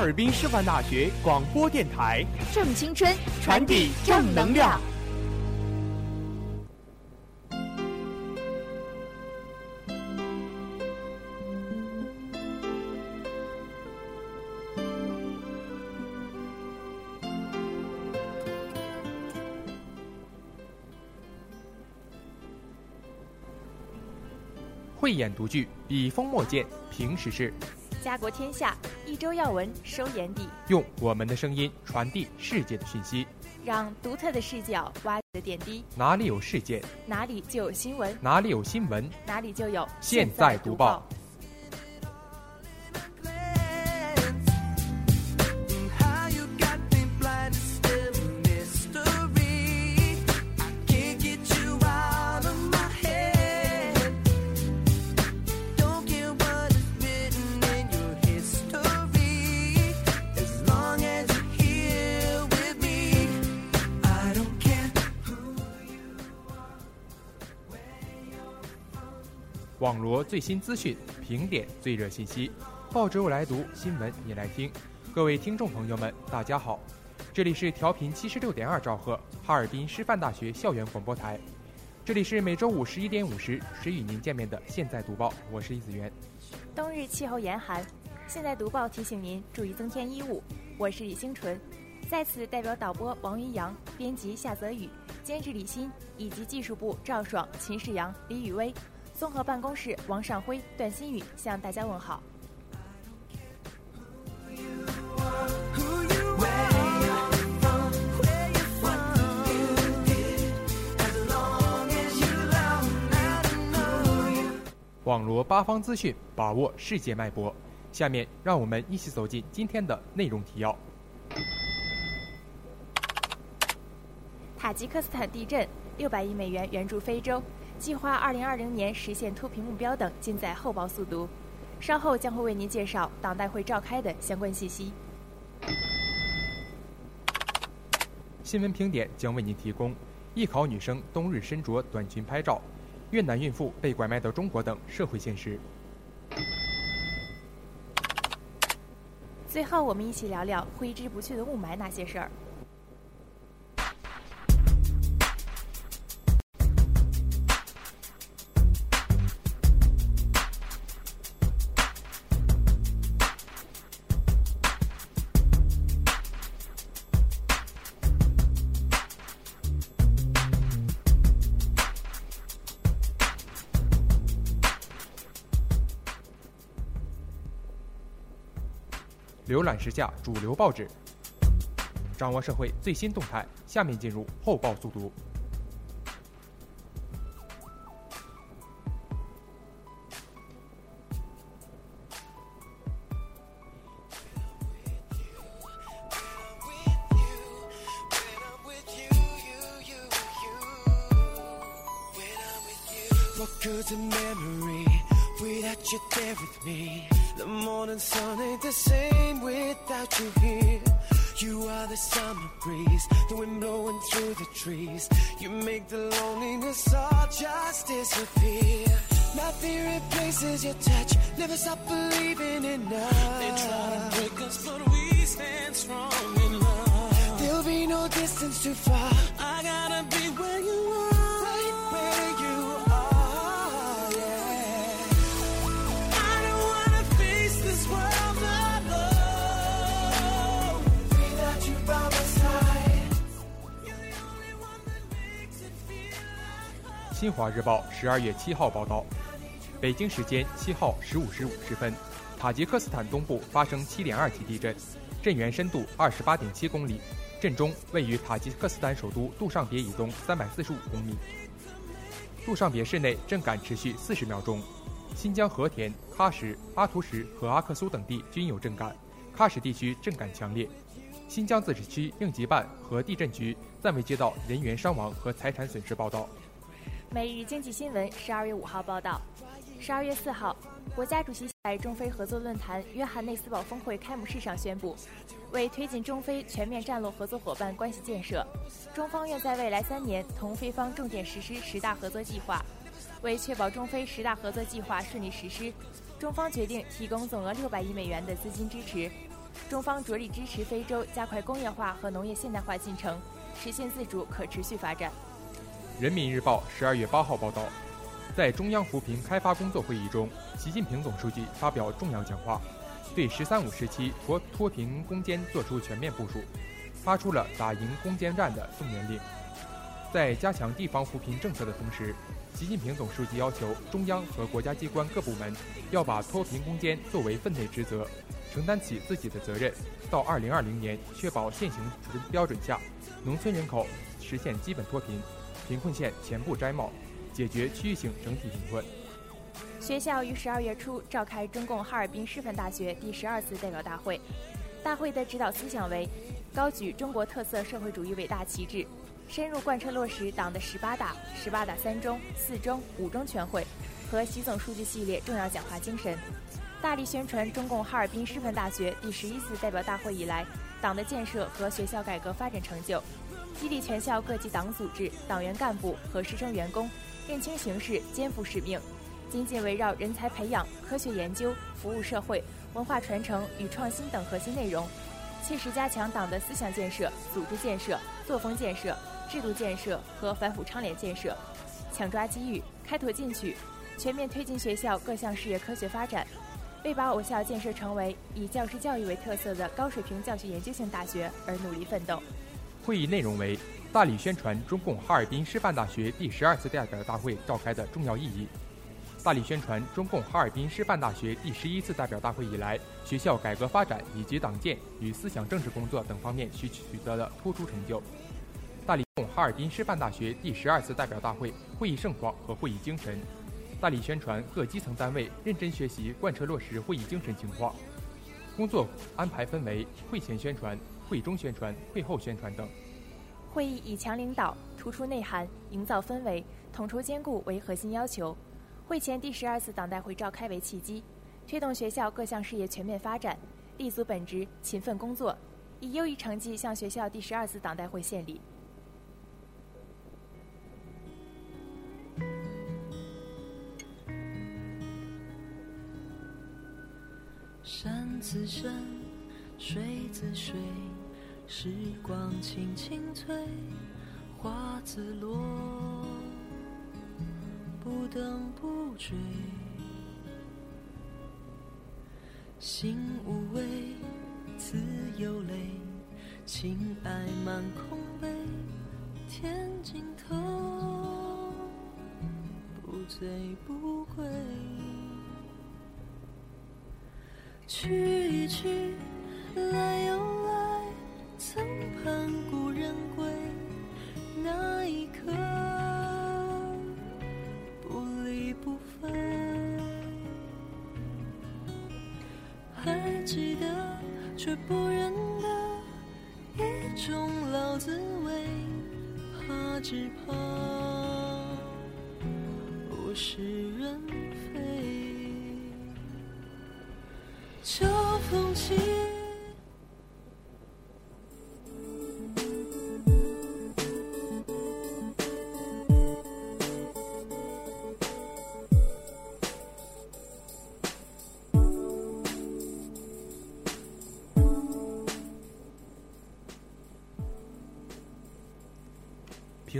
哈尔滨师范大学广播电台正青春，传递正能量。慧眼独具，笔锋墨见，平时事，家国天下，一周要闻收眼底，用我们的声音传递世界的讯息。让独特的视角挖掘的点滴，哪里有事件，哪里就有新闻，哪里有新闻，哪里就有现在读报。网罗最新资讯，评点最热信息，报纸我来读，新闻你来听。各位听众朋友们，大家好，这里是调频七十六点二兆赫哈尔滨师范大学校园广播台，这里是每周五十一点五十时与您见面的现在读报，我是李子源。冬日气候严寒，现在读报提醒您注意增添衣物。我是李星纯，在此代表导播王云阳、编辑夏泽宇、监制李欣以及技术部赵爽、秦世阳、李雨薇，综合办公室王尚辉、段新宇向大家问好。网罗八方资讯，把握世界脉搏。下面让我们一起走进今天的内容提要。塔吉克斯坦地震，六百亿美元援助非洲，计划二零二零年实现脱贫目标等，尽在后报速读。稍后将会为您介绍党代会召开的相关信息。新闻评点将为您提供艺考女生冬日身着短裙拍照，越南孕妇被拐卖到中国等社会现实。最后，我们一起聊聊挥之不去的雾霾那些事儿。浏览时下主流报纸。掌握社会最新动态下面进入后报速读。Without you there with me. The morning sun ain't the same without you here. You are the summer breeze, the wind blowing through the trees. You make the loneliness all just disappear. Nothing replaces your touch. Never stop believing in love. They try to break us, but we stand strong in love. There'll be no distance too far. 新华日报十二月七号报道，北京时间七号十五时五十分，塔吉克斯坦东部发生七点二级地震，震源深度二十八点七公里，震中位于塔吉克斯坦首都杜尚别以东三百四十五公里。杜尚别市内震感持续四十秒钟，新疆和田、喀什、阿图什和阿克苏等地均有震感，喀什地区震感强烈。新疆自治区应急办和地震局暂未接到人员伤亡和财产损失报道。每日经济新闻十二月五号报道，十二月四号，国家主席在中非合作论坛约翰内斯堡峰会开幕式上宣布，为推进中非全面战略合作伙伴关系建设，中方愿在未来三年同非方重点实施十大合作计划。为确保中非十大合作计划顺利实施，中方决定提供总额六百亿美元的资金支持。中方着力支持非洲加快工业化和农业现代化进程，实现自主可持续发展。人民日报十二月八号报道，在中央扶贫开发工作会议中，习近平总书记发表重要讲话，对“十三五”时期脱脱贫攻坚作出全面部署，发出了打赢攻坚战的动员令。在加强地方扶贫政策的同时，习近平总书记要求中央和国家机关各部门要把脱贫攻坚作为分内职责，承担起自己的责任，到二零二零年确保现行标准下，农村人口实现基本脱贫。贫困县全部摘帽，解决区域性整体贫困。学校于十二月初召开中共哈尔滨师范大学第十二次代表大会，大会的指导思想为高举中国特色社会主义伟大旗帜，深入贯彻落实党的十八大、十八大三中、四中、五中全会和习总书记系列重要讲话精神，大力宣传中共哈尔滨师范大学第十一次代表大会以来党的建设和学校改革发展成就。激励全校各级党组织、党员干部和师生员工认清形势、肩负使命，紧紧围绕人才培养、科学研究、服务社会、文化传承与创新等核心内容，切实加强党的思想建设、组织建设、作风建设、制度建设和反腐倡廉建设，抢抓机遇、开拓进取，全面推进学校各项事业科学发展，为把我校建设成为以教师教育为特色的高水平教学研究型大学而努力奋斗。会议内容为大力宣传中共哈尔滨师范大学第十二次代表大会召开的重要意义，大力宣传中共哈尔滨师范大学第十一次代表大会以来学校改革发展以及党建与思想政治工作等方面取取得的突出成就，大力中共哈尔滨师范大学第十二次代表大会会议盛况和会议精神，大力宣传各基层单位认真学习贯彻落实会议精神情况，工作安排分为会前宣传。会中宣传、会后宣传等。会议以强领导、突出内涵、营造氛围、统筹兼顾为核心要求。会前第十二次党代会召开为契机，推动学校各项事业全面发展，立足本职，勤奋工作，以优异成绩向学校第十二次党代会献礼。山自山，水自水，时光轻轻催，花自落，不等不追。心无畏，自有泪，情爱满空杯，天尽头，不醉不归。去一去，来又来，曾盼故人归，那一刻不离不分。还记得，却不认得，一种老滋味，怕只怕物是人非。秋风起。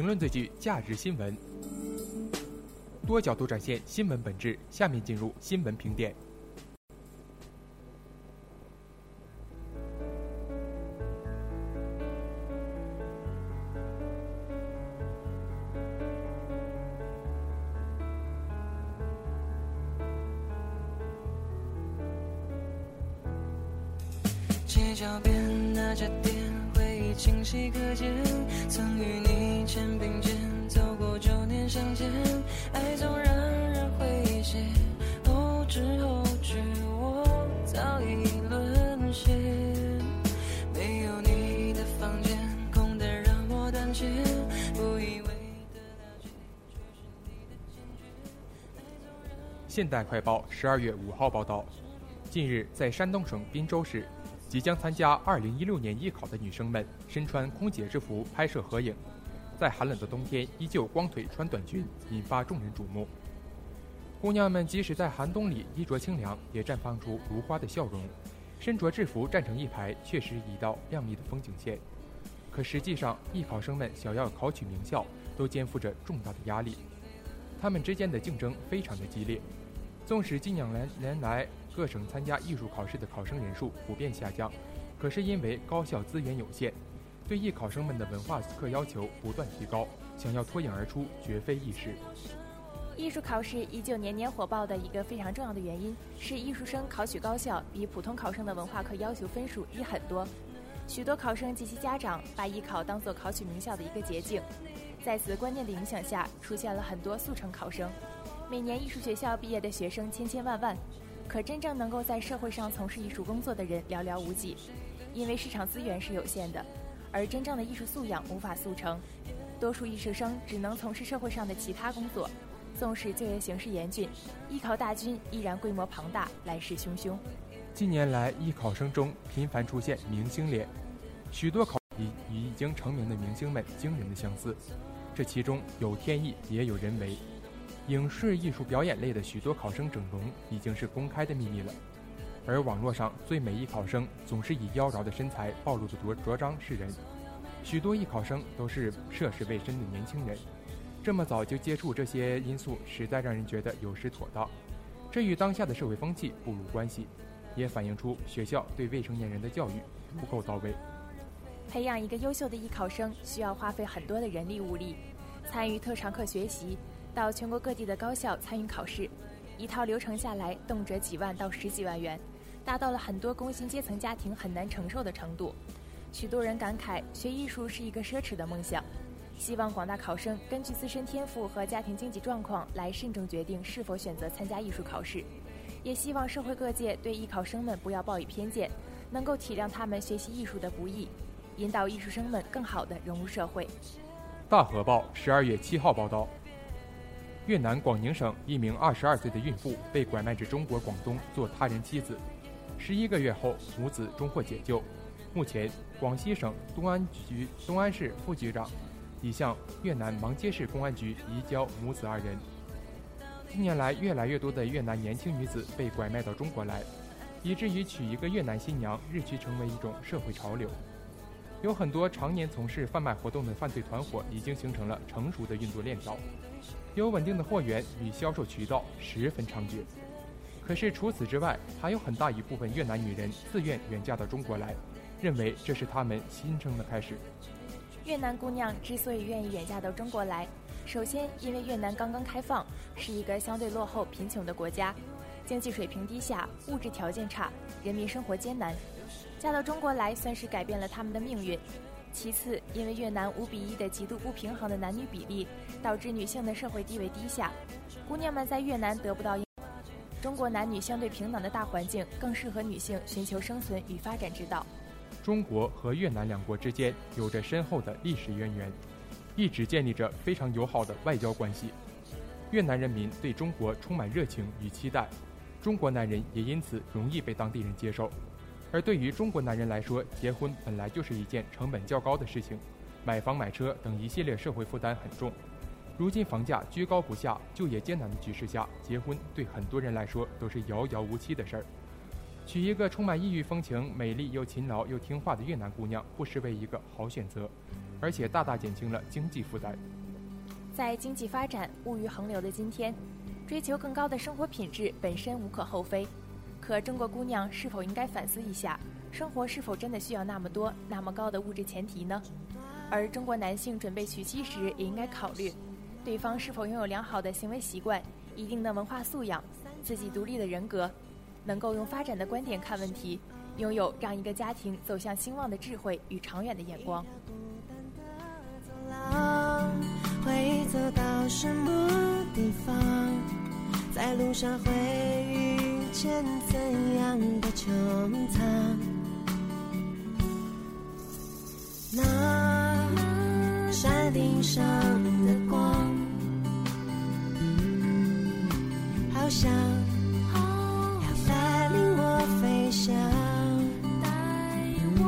评论最具价值新闻，多角度展现新闻本质。下面进入新闻评点。代快报十二月五号报道，近日在山东省滨州市，即将参加2016年艺考的女生们身穿空姐制服拍摄合影，在寒冷的冬天依旧光腿穿短裙，引发众人瞩目。姑娘们即使在寒冬里衣着清凉，也绽放出如花的笑容。身着制服站成一排，确实一道亮丽的风景线。可实际上，艺考生们想要考取名校，都肩负着重大的压力，他们之间的竞争非常的激烈。纵使近两年来各省参加艺术考试的考生人数普遍下降，可是因为高校资源有限，对艺考生们的文化课要求不断提高，想要脱颖而出绝非易事。艺术考试依旧年年火爆的一个非常重要的原因是，艺术生考取高校比普通考生的文化课要求分数低很多。许多考生及其家长把艺考当作考取名校的一个捷径，在此观念的影响下，出现了很多速成考生。每年艺术学校毕业的学生千千万万，可真正能够在社会上从事艺术工作的人寥寥无几，因为市场资源是有限的，而真正的艺术素养无法速成，多数艺术生只能从事社会上的其他工作。纵使就业形势严峻，艺考大军依然规模庞大，来势汹汹。近年来，艺考生中频繁出现明星脸，许多考与与已经成名的明星们惊人的相似，这其中有天意，也有人为。影视艺术表演类的许多考生整容已经是公开的秘密了，而网络上最美艺考生总是以妖娆的身材暴露的着着装示人，许多艺考生都是涉世未深的年轻人，这么早就接触这些因素，实在让人觉得有失妥当。这与当下的社会风气不无关系，也反映出学校对未成年人的教育不够到位。培养一个优秀的艺考生需要花费很多的人力物力，参与特长课学习，到全国各地的高校参与考试，一套流程下来动辄几万到十几万元，达到了很多工薪阶层家庭很难承受的程度。许多人感慨学艺术是一个奢侈的梦想，希望广大考生根据自身天赋和家庭经济状况来慎重决定是否选择参加艺术考试，也希望社会各界对艺考生们不要抱以偏见，能够体谅他们学习艺术的不易，引导艺术生们更好地融入社会。大河报十二月七号报道，越南广宁省一名二十二岁的孕妇被拐卖至中国广东做他人妻子，十一个月后母子终获解救。目前，广西省东安局东安市副局长已向越南芒街市公安局移交母子二人。近年来，越来越多的越南年轻女子被拐卖到中国来，以至于娶一个越南新娘日趋成为一种社会潮流。有很多常年从事贩卖活动的犯罪团伙已经形成了成熟的运作链条，有稳定的货源与销售渠道，十分猖獗。可是除此之外，还有很大一部分越南女人自愿远嫁到中国来，认为这是她们新生的开始。越南姑娘之所以愿意远嫁到中国来，首先因为越南刚刚开放，是一个相对落后、贫穷的国家，经济水平低下，物质条件差，人民生活艰难。嫁到中国来算是改变了他们的命运。其次，因为越南五比一的极度不平衡的男女比例，导致女性的社会地位低下，姑娘们在越南得不到。中国男女相对平等的大环境，更适合女性寻求生存与发展之道。中国和越南两国之间有着深厚的历史渊源，一直建立着非常友好的外交关系。越南人民对中国充满热情与期待，中国男人也因此容易被当地人接受。而对于中国男人来说，结婚本来就是一件成本较高的事情，买房买车等一系列社会负担很重。如今房价居高不下，就业艰难的局势下，结婚对很多人来说都是遥遥无期的事儿。娶一个充满异域风情、美丽又勤劳又听话的越南姑娘，不失为一个好选择，而且大大减轻了经济负担。在经济发展、物欲横流的今天，追求更高的生活品质本身无可厚非。可中国姑娘是否应该反思一下，生活是否真的需要那么多、那么高的物质前提呢？而中国男性准备娶妻时，也应该考虑，对方是否拥有良好的行为习惯、一定的文化素养、自己独立的人格，能够用发展的观点看问题，拥有让一个家庭走向兴旺的智慧与长远的眼光。会走到什么地方？在路上会遇见怎样的穹苍？那山顶上的光，好像要带领我飞翔。带我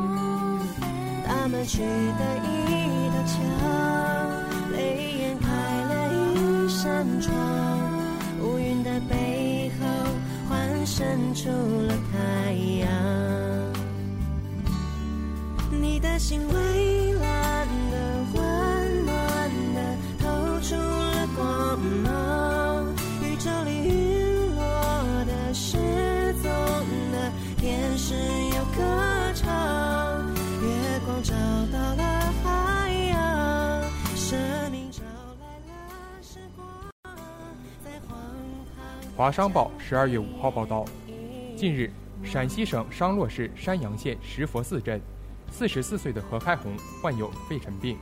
他们去的一道墙，泪眼开了一扇窗，乌云的背伸出了太阳。你的心为华商报十二月五号报道，近日，陕西省商洛市山阳县石佛寺镇，四十四岁的何开红患有肺尘病。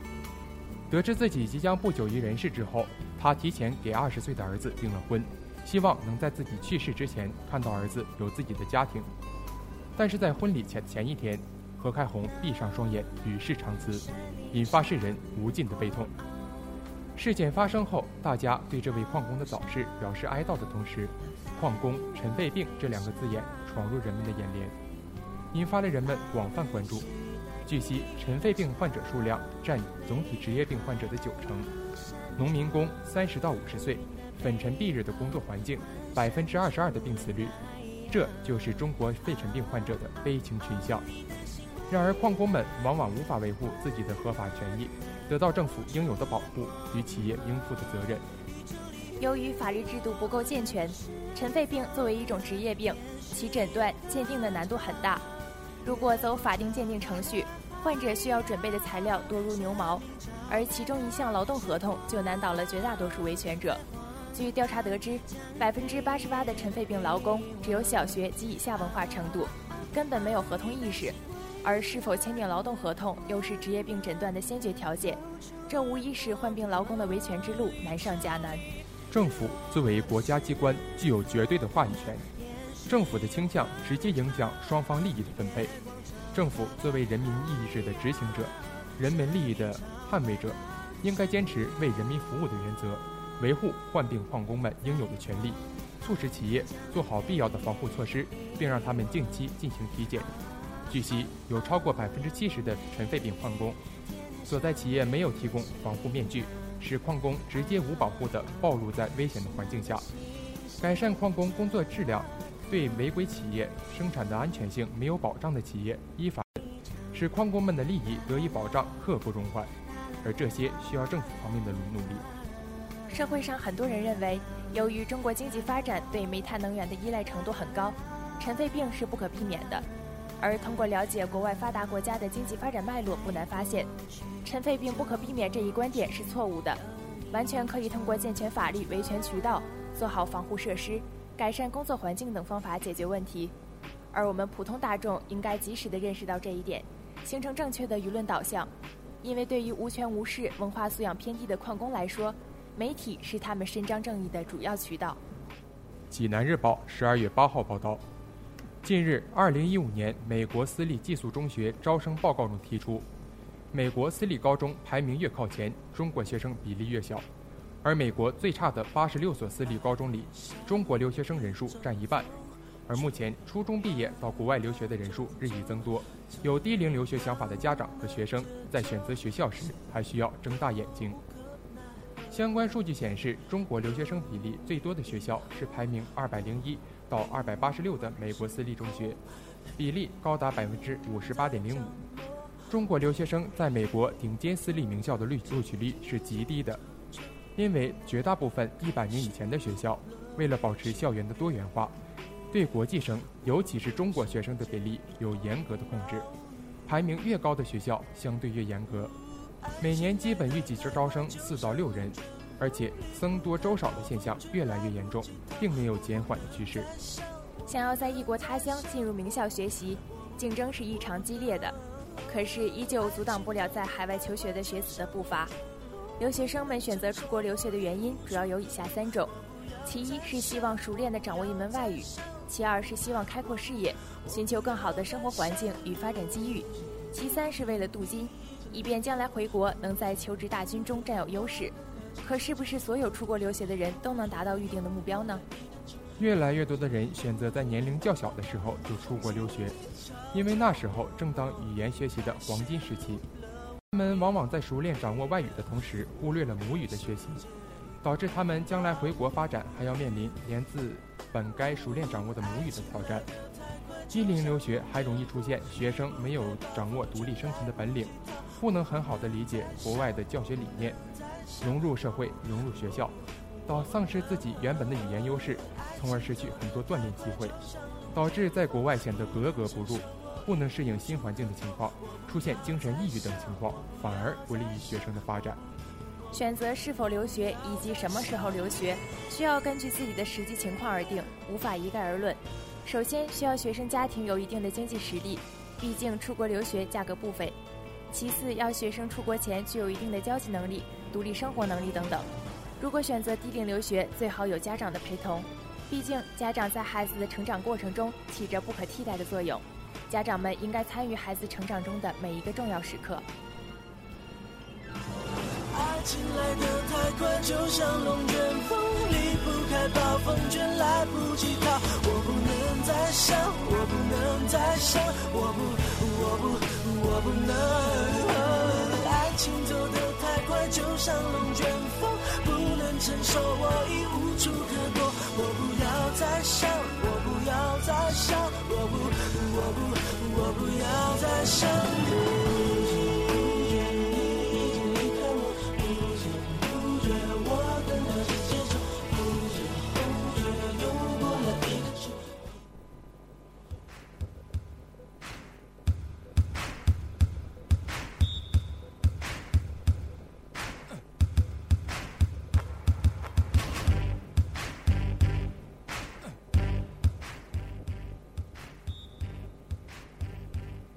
得知自己即将不久于人世之后，他提前给二十岁的儿子订了婚，希望能在自己去世之前看到儿子有自己的家庭。但是在婚礼前前一天，何开红闭上双眼，与世长辞，引发世人无尽的悲痛。事件发生后，大家对这位矿工的早逝表示哀悼的同时，“矿工尘肺病”这两个字眼闯入人们的眼帘，引发了人们广泛关注。据悉，尘肺病患者数量占总体职业病患者的九成。农民工三十到五十岁，粉尘蔽日的工作环境，百分之二十二的病死率，这就是中国肺尘病患者的悲情群像。然而，矿工们往往无法维护自己的合法权益，得到政府应有的保护与企业应负的责任。由于法律制度不够健全，尘肺病作为一种职业病，其诊断鉴定的难度很大。如果走法定鉴定程序，患者需要准备的材料多如牛毛，而其中一项劳动合同就难倒了绝大多数维权者。据调查得知，百分之八十八的尘肺病劳工只有小学及以下文化程度，根本没有合同意识。而是否签订劳动合同，又是职业病诊断的先决条件，这无疑使患病劳工的维权之路难上加难。政府作为国家机关，具有绝对的话语权。政府的倾向直接影响双方利益的分配。政府作为人民意志的执行者，人民利益的捍卫者，应该坚持为人民服务的原则，维护患病矿工们应有的权利，促使企业做好必要的防护措施，并让他们定期进行体检。据悉，有超过百分之七十的尘肺病矿工所在企业没有提供防护面具，使矿工直接无保护地暴露在危险的环境下。改善矿工工作质量，对违规企业生产的安全性没有保障的企业依法，使矿工们的利益得以保障，刻不容缓。而这些需要政府方面的努力。社会上很多人认为，由于中国经济发展对煤炭能源的依赖程度很高，尘肺病是不可避免的。而通过了解国外发达国家的经济发展脉络，不难发现，尘肺病不可避免这一观点是错误的，完全可以通过健全法律维权渠道、做好防护设施、改善工作环境等方法解决问题。而我们普通大众应该及时地认识到这一点，形成正确的舆论导向。因为对于无权无势、文化素养偏低的矿工来说，媒体是他们伸张正义的主要渠道。济南日报十二月八号报道。近日，二零一五年美国私立寄宿中学招生报告中提出，美国私立高中排名越靠前，中国学生比例越小。而美国最差的八十六所私立高中里，中国留学生人数占一半。而目前，初中毕业到国外留学的人数日益增多，有低龄留学想法的家长和学生在选择学校时还需要睁大眼睛。相关数据显示，中国留学生比例最多的学校是排名二百零一到二百八十六的美国私立中学，比例高达百分之五十八点零五。中国留学生在美国顶尖私立名校的录录取率是极低的，因为绝大部分一百年以前的学校，为了保持校园的多元化，对国际生，尤其是中国学生的比例有严格的控制。排名越高的学校相对越严格，每年基本预计招生四到六人，而且僧多粥少的现象越来越严重，并没有减缓的趋势。想要在异国他乡进入名校学习，竞争是异常激烈的。可是，依旧阻挡不了在海外求学的学子的步伐。留学生们选择出国留学的原因主要有以下三种：其一是希望熟练地掌握一门外语；其二是希望开阔视野，寻求更好的生活环境与发展机遇；其三是为了镀金，以便将来回国能在求职大军中占有优势。可是不是所有出国留学的人都能达到预定的目标呢？越来越多的人选择在年龄较小的时候就出国留学，因为那时候正当语言学习的黄金时期。他们往往在熟练掌握外语的同时，忽略了母语的学习，导致他们将来回国发展还要面临源自本该熟练掌握的母语的挑战。低龄留学还容易出现学生没有掌握独立生存的本领，不能很好的理解国外的教学理念，融入社会、融入学校。到丧失自己原本的语言优势，从而失去很多锻炼机会，导致在国外显得格格不入，不能适应新环境的情况，出现精神抑郁等情况，反而不利于学生的发展。选择是否留学以及什么时候留学，需要根据自己的实际情况而定，无法一概而论。首先，需要学生家庭有一定的经济实力，毕竟出国留学价格不菲。其次，要学生出国前具有一定的交际能力、独立生活能力等等。如果选择低龄留学，最好有家长的陪同，毕竟家长在孩子的成长过程中起着不可替代的作用，家长们应该参与孩子成长中的每一个重要时刻。爱情来得太快，就像龙卷风，离不开暴风圈，来不及逃。我不能再想，我不能再想，我不，我不，我不能。爱情走得太快，就像龙卷风，不能承受，我已无处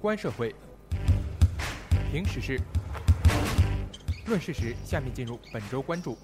观社会，评时事，论事实。下面进入本周关注。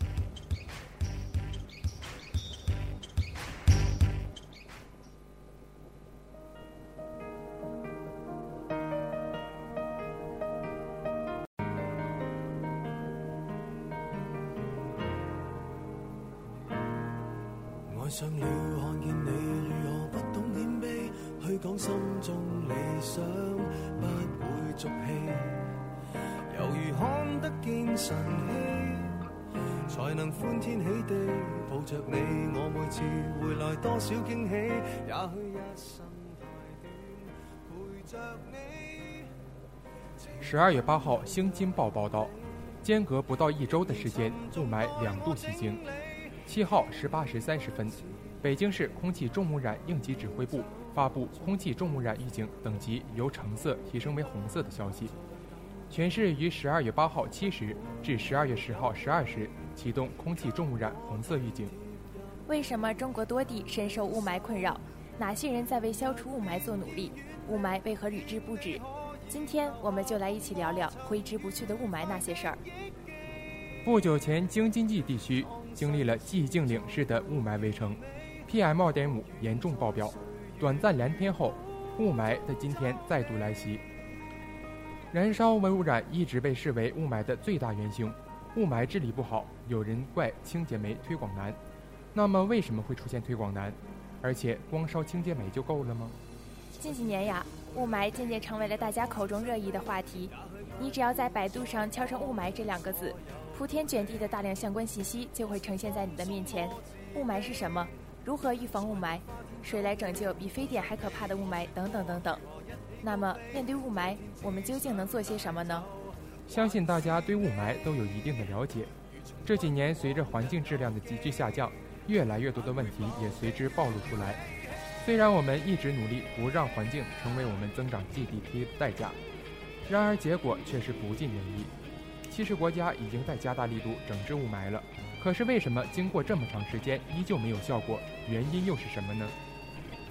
回來多少惊喜，也许一生太短，陪着你。十二月八号，《新京报》报道，间隔不到一周的时间，雾霾两度袭京。七号十八时三十分，北京市空气重污染应急指挥部发布空气重污染预警等级由橙色提升为红色的消息。全市于十二月八号七时至十二月十号十二时启动空气重污染红色预警。为什么中国多地深受雾霾困扰？哪些人在为消除雾霾做努力？雾霾为何屡治不止？今天我们就来一起聊聊挥之不去的雾霾那些事儿。不久前，京津冀地区经历了寂静岭式的雾霾围城，PM 二點五嚴重爆表。短暫兩天后，雾霾在今天再度来袭。燃燒微污染一直被视为雾霾的最大元凶，雾霾治理不好，有人怪清洁煤推广难。那么为什么会出现推广难？而且光烧清洁煤就够了吗？近几年呀，雾霾渐渐成为了大家口中热议的话题。你只要在百度上敲上“雾霾”这两个字，铺天卷地的大量相关信息就会呈现在你的面前。雾霾是什么？如何预防雾霾？谁来拯救比非典还可怕的雾霾？等等等等。那么，面对雾霾，我们究竟能做些什么呢？相信大家对雾霾都有一定的了解。这几年，随着环境质量的急剧下降，越来越多的问题也随之暴露出来。虽然我们一直努力不让环境成为我们增长 GDP 的代价，然而结果却是不尽人意。其实国家已经在加大力度整治雾霾了，可是为什么经过这么长时间依旧没有效果？原因又是什么呢？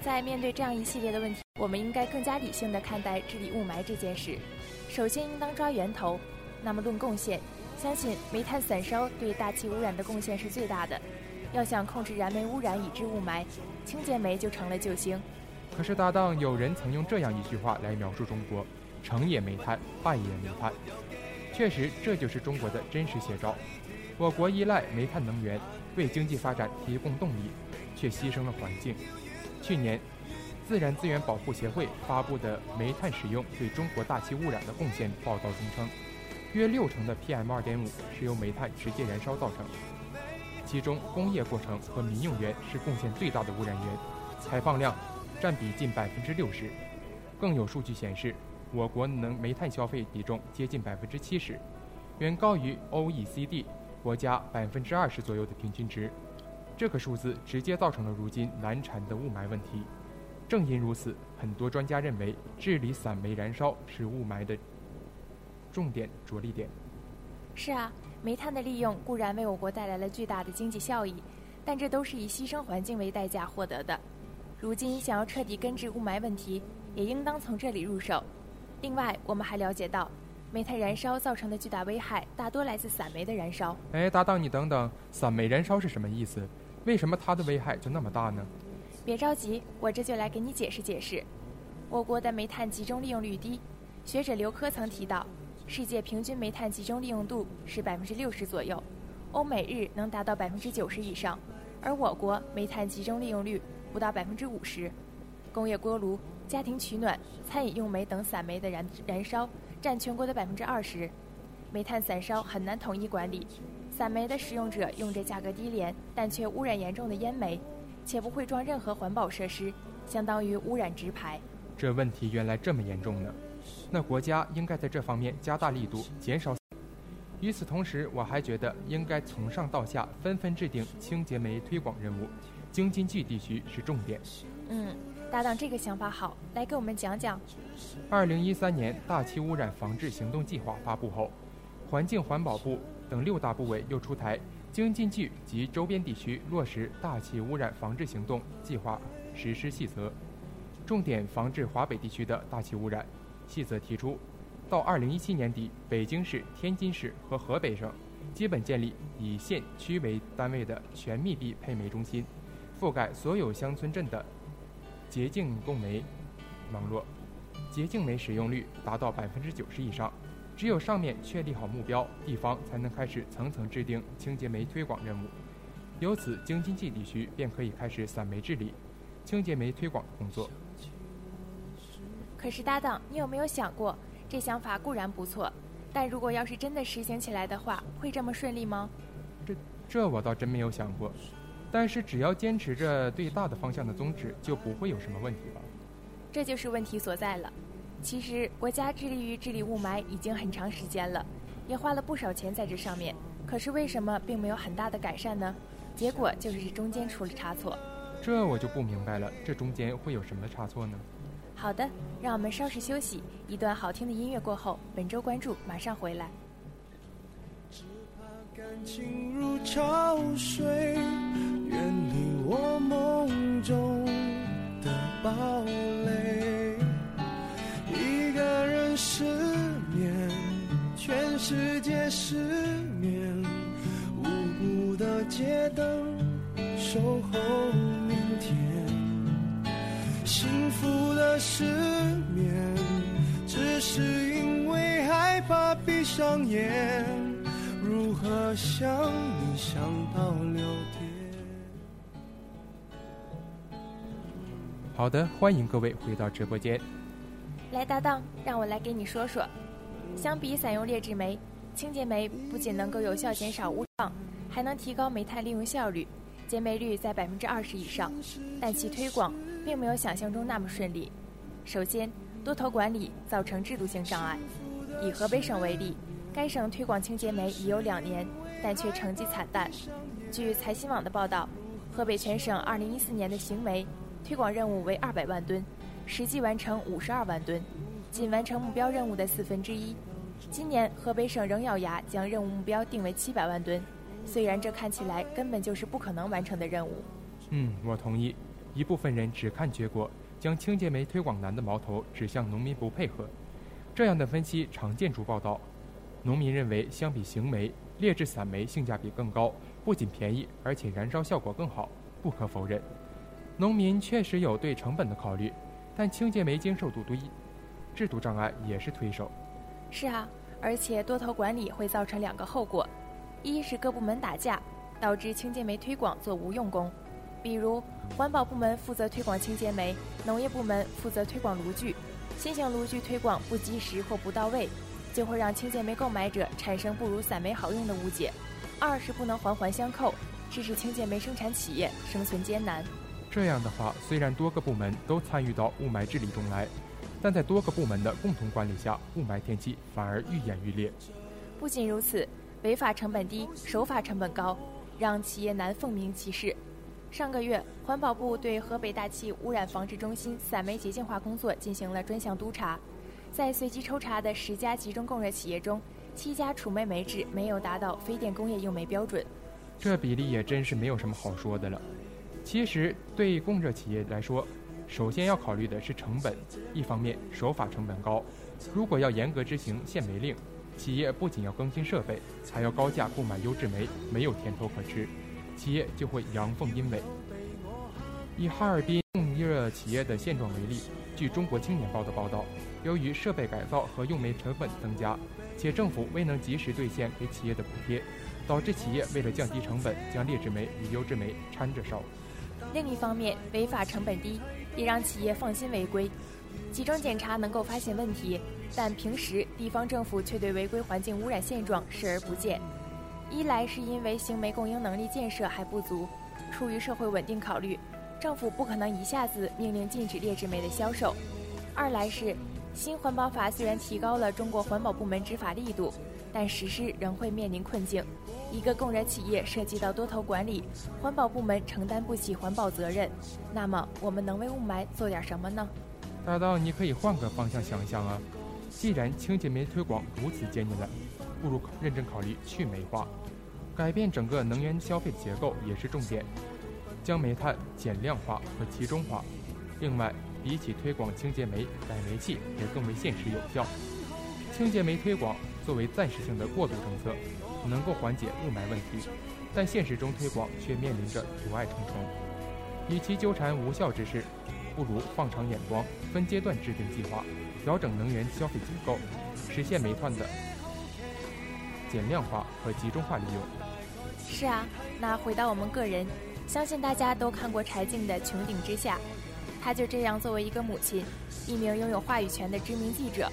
在面对这样一系列的问题，我们应该更加理性地看待治理雾霾这件事。首先，应当抓源头。那么论贡献，相信煤炭散烧对大气污染的贡献是最大的。要想控制燃煤污染以致雾霾，清洁煤就成了救星。可是搭档，有人曾用这样一句话来描述中国：成也煤炭，败也煤炭。确实，这就是中国的真实写照。我国依赖煤炭能源为经济发展提供动力，却牺牲了环境。去年，自然资源保护协会发布的煤炭使用对中国大气污染的贡献报告中称，约六成的 PM2.5 是由煤炭直接燃烧造成，其中工业过程和民用源是贡献最大的污染源，排放量占比近百分之六十。更有数据显示，我国能煤炭消费比重接近百分之七十，远高于 OECD 国家百分之二十左右的平均值。这个数字直接造成了如今难缠的雾霾问题。正因如此，很多专家认为治理散煤燃烧是雾霾的重点着力点。是啊，煤炭的利用固然为我国带来了巨大的经济效益，但这都是以牺牲环境为代价获得的。如今想要彻底根治雾霾问题，也应当从这里入手。另外，我们还了解到，煤炭燃烧造成的巨大危害大多来自散煤的燃烧。哎，搭档，你等等，散煤燃烧是什么意思？为什么它的危害就那么大呢？别着急，我这就来给你解释解释。我国的煤炭集中利用率低，学者刘科曾提到，世界平均煤炭集中利用度是百分之六十左右，欧美日能达到百分之九十以上，而我国煤炭集中利用率不到百分之五十。工业锅炉、家庭取暖、餐饮用煤等散煤的燃燃烧占全国的百分之二十，煤炭散烧很难统一管理。散煤的使用者用着价格低廉但却污染严重的烟煤，且不会装任何环保设施，相当于污染直排。这问题原来这么严重呢？那国家应该在这方面加大力度，减少。与此同时，我还觉得应该从上到下纷纷制定清洁煤推广任务，京津冀地区是重点。嗯，搭档这个想法好，来给我们讲讲。二零一三年大气污染防治行动计划发布后，环境环保部等六大部委又出台京津冀及周边地区落实大气污染防治行动计划实施细则，重点防治华北地区的大气污染。细则提出，到二零一七年底，北京市、天津市和河北省基本建立以县区为单位的全密闭配煤中心，覆盖所有乡村镇的洁净供煤网络，洁净煤使用率达到百分之九十以上。只有上面确立好目标，地方才能开始层层制定清洁煤推广任务。由此，京津冀地区便可以开始散煤治理、清洁煤推广工作。可是搭档，你有没有想过，这想法固然不错，但如果要是真的实行起来的话，会这么顺利吗？这这我倒真没有想过。但是只要坚持着对大的方向的宗旨，就不会有什么问题吧？这就是问题所在了。其实，国家致力于治理雾霾已经很长时间了，也花了不少钱在这上面。可是为什么并没有很大的改善呢？结果就是这中间出了差错。这我就不明白了，这中间会有什么差错呢？好的，让我们稍事休息，一段好听的音乐过后，本周关注马上回来。只怕感情如潮水，远离我梦中的堡垒。一个人失眠，全世界失眠，无辜的街灯守候。幸福的失眠，只是因为害怕闭上眼。如如何想你想到六点。好的，欢迎各位回到直播间。来，搭档，让我来给你说说。相比散用劣质煤，清洁煤不仅能够有效减少污染，还能提高煤炭利用效率，减煤率在百分之二十以上。但其推广并没有想象中那么顺利。首先，多头管理造成制度性障碍。以河北省为例，该省推广清洁煤已有两年，但却成绩惨淡。据财新网的报道，河北全省2014年的行煤推广任务为200万吨，实际完成52万吨，仅完成目标任务的四分之一。今年河北省仍咬牙将任务目标定为700万吨，虽然这看起来根本就是不可能完成的任务。嗯，我同意。一部分人只看结果，将清洁煤推广难的矛头指向农民不配合。这样的分析常见诸报道。农民认为，相比行煤，劣质散煤性价比更高，不仅便宜，而且燃烧效果更好。不可否认，农民确实有对成本的考虑，但清洁煤经受度低，制度障碍也是推手。是啊，而且多头管理会造成两个后果：一是各部门打架，导致清洁煤推广做无用功，比如环保部门负责推广清洁煤，农业部门负责推广炉具，新型炉具推广不及时或不到位，就会让清洁煤购买者产生不如散煤好用的误解；二是不能环环相扣，致使清洁煤生产企业生存艰难。这样的话，虽然多个部门都参与到雾霾治理中来，但在多个部门的共同管理下，雾霾天气反而愈演愈烈。不仅如此，违法成本低，守法成本高，让企业难凤鸣其事。上个月，环保部对河北大气污染防治中心散煤洁净化工作进行了专项督查，在随机抽查的十家集中供热企业中，七家储煤煤质没有达到非电工业用煤标准。这比例也真是没有什么好说的了。其实，对供热企业来说，首先要考虑的是成本。一方面，守法成本高，如果要严格执行限煤令，企业不仅要更新设备，还要高价购买优质煤，没有甜头可吃，企业就会阳奉阴违。以哈尔滨供热企业的现状为例，据《中国青年报》的报道，由于设备改造和用煤成本增加，且政府未能及时兑现给企业的补贴，导致企业为了降低成本，将劣质煤与优质煤掺着烧。另一方面，违法成本低，也让企业放心违规。集中检查能够发现问题，但平时地方政府却对违规环境污染现状视而不见。一来是因为行煤供应能力建设还不足，出于社会稳定考虑，政府不可能一下子命令禁止劣质煤的销售；二来是新环保法虽然提高了中国环保部门执法力度，但实施仍会面临困境。一个供热企业涉及到多头管理，环保部门承担不起环保责任，那么我们能为雾霾做点什么呢？大道，你可以换个方向想想啊。既然清洁煤推广如此艰难，不如认真考虑去煤化，改变整个能源消费结构也是重点，将煤炭减量化和集中化。另外，比起推广清洁煤，改煤气也更为现实有效。清洁煤推广作为暂时性的过渡政策，能够缓解雾霾问题，但现实中推广却面临着阻碍重重。与其纠缠无效之事，不如放长眼光，分阶段制定计划，调整能源消费结构，实现煤炭的减量化和集中化利用。是啊，那回到我们个人，相信大家都看过柴静的《穹顶之下》，她就这样作为一个母亲，一名拥有话语权的知名记者，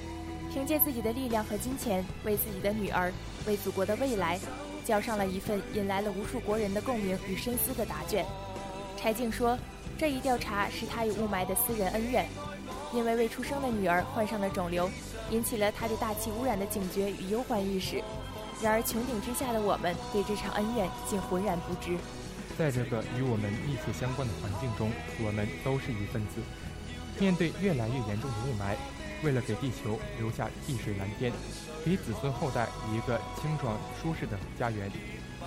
凭借自己的力量和金钱，为自己的女儿，为祖国的未来，交上了一份引来了无数国人的共鸣与深思的答卷。柴静说，这一调查是她与雾霾的私人恩怨，因为未出生的女儿患上了肿瘤，引起了她对大气污染的警觉与忧患意识。然而，穹顶之下的我们对这场恩怨竟浑然不知。在这个与我们密切相关的环境中，我们都是一份子。面对越来越严重的雾霾，为了给地球留下碧水蓝天，给子孙后代一个清爽舒适的家园，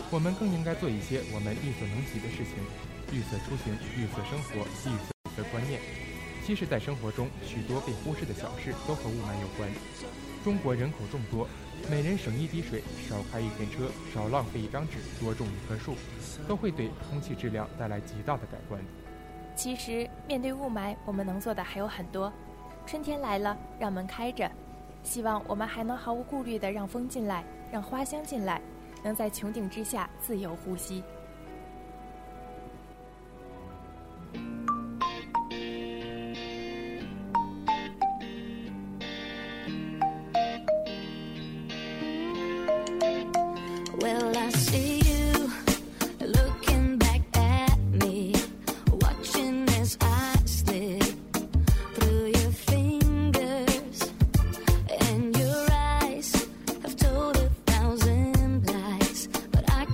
我们更应该做一些我们力所能及的事情。绿色出行、绿色生活、绿色的观念。其实，在生活中，许多被忽视的小事都和雾霾有关。中国人口众多，每人省一滴水、少开一天车、少浪费一张纸、多种一棵树，都会对空气质量带来极大的改观。其实，面对雾霾，我们能做的还有很多。春天来了，让门开着，希望我们还能毫无顾虑地让风进来，让花香进来，能在穹顶之下自由呼吸。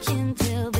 Can tell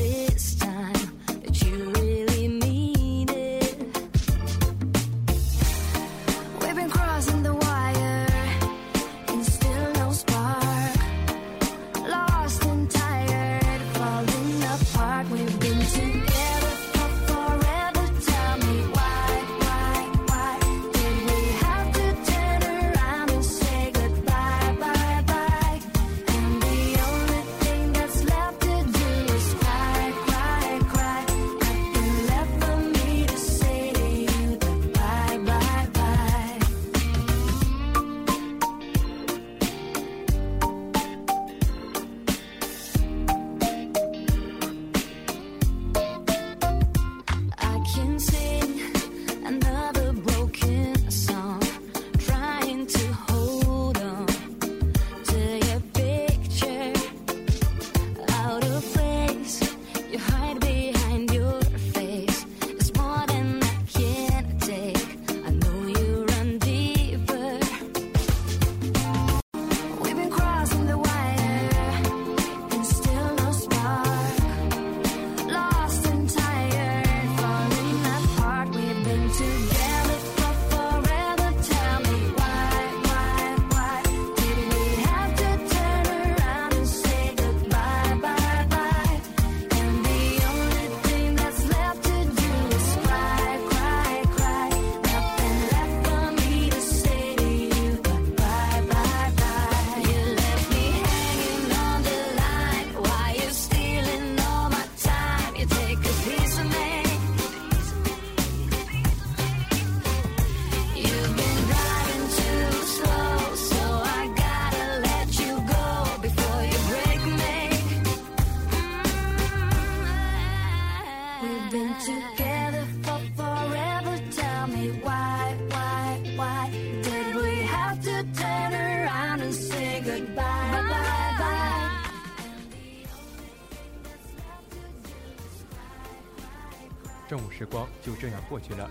这样过去了。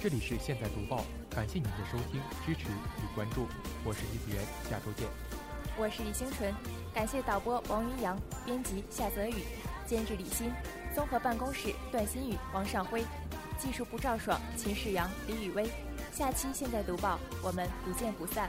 这里是现在读报，感谢您的收听、支持与关注，我是易子源，下周见。我是李星纯，感谢导播王云阳，编辑夏泽宇，监制李欣，综合办公室段新宇、王尚辉，技术部赵爽、秦世阳、李雨薇。下期现在读报，我们不见不散。